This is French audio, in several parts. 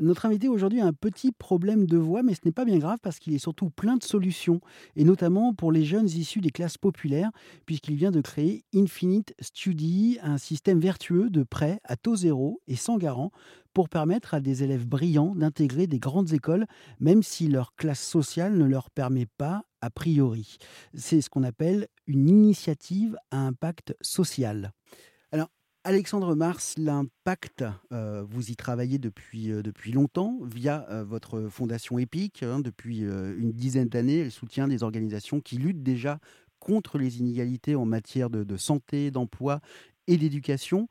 Notre invité aujourd'hui a un petit problème de voix, mais ce n'est pas bien grave parce qu'il est surtout plein de solutions, et notamment pour les jeunes issus des classes populaires, puisqu'il vient de créer Infinite Study, un système vertueux de prêt à taux zéro et sans garant pour permettre à des élèves brillants d'intégrer des grandes écoles, même si leur classe sociale ne leur permet pas a priori. C'est ce qu'on appelle une initiative à impact social. Alexandre Mars, l'impact, euh, vous y travaillez depuis, euh, longtemps via euh, votre fondation EPIC. Hein, depuis une dizaine d'années, elle soutient des organisations qui luttent déjà contre les inégalités en matière de, santé, d'emploi et d'éducation.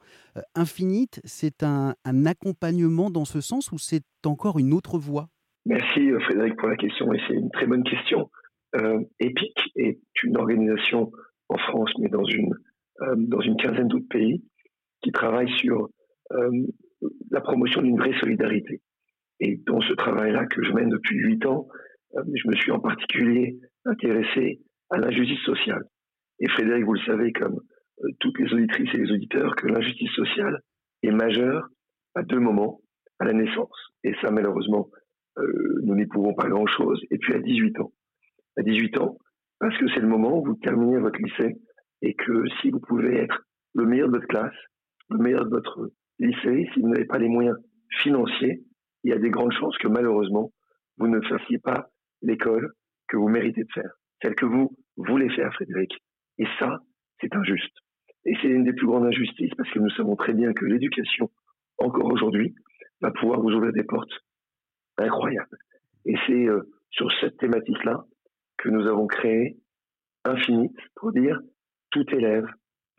Infinite, c'est un, un, accompagnement dans ce sens ou c'est encore une autre voie? Merci Frédéric pour la question et c'est une très bonne question. EPIC est une organisation en France mais dans une, dans une quinzaine d'autres pays qui travaille sur euh, la promotion d'une vraie solidarité. Et dans ce travail-là que je mène depuis huit ans, euh, je me suis en particulier intéressé à l'injustice sociale. Et Frédéric, vous le savez, comme euh, toutes les auditrices et les auditeurs, que l'injustice sociale est majeure à deux moments, à la naissance. Et ça, malheureusement, nous n'y pouvons pas grand-chose. Et puis à 18 ans. À 18 ans, parce que c'est le moment où vous terminez votre lycée et que si vous pouvez être le meilleur de votre classe, le meilleur de votre lycée, si vous n'avez pas les moyens financiers, il y a des grandes chances que malheureusement, vous ne fassiez pas l'école que vous méritez de faire, celle que vous voulez faire, Frédéric. Et ça, c'est injuste. Et c'est une des plus grandes injustices parce que nous savons très bien que l'éducation, encore aujourd'hui, va pouvoir vous ouvrir des portes incroyables. Et c'est euh, sur cette thématique-là que nous avons créé Infinite pour dire tout élève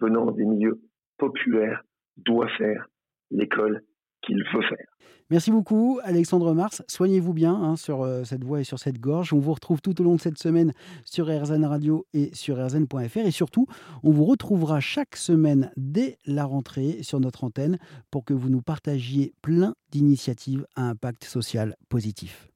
venant des milieux populaires doit faire l'école qu'il veut faire. Merci beaucoup, Alexandre Mars. Soignez-vous bien hein, sur euh, cette voix et sur cette gorge. On vous retrouve tout au long de cette semaine sur RZN Radio et sur rzn.fr. Et surtout, on vous retrouvera chaque semaine dès la rentrée sur notre antenne pour que vous nous partagiez plein d'initiatives à impact social positif.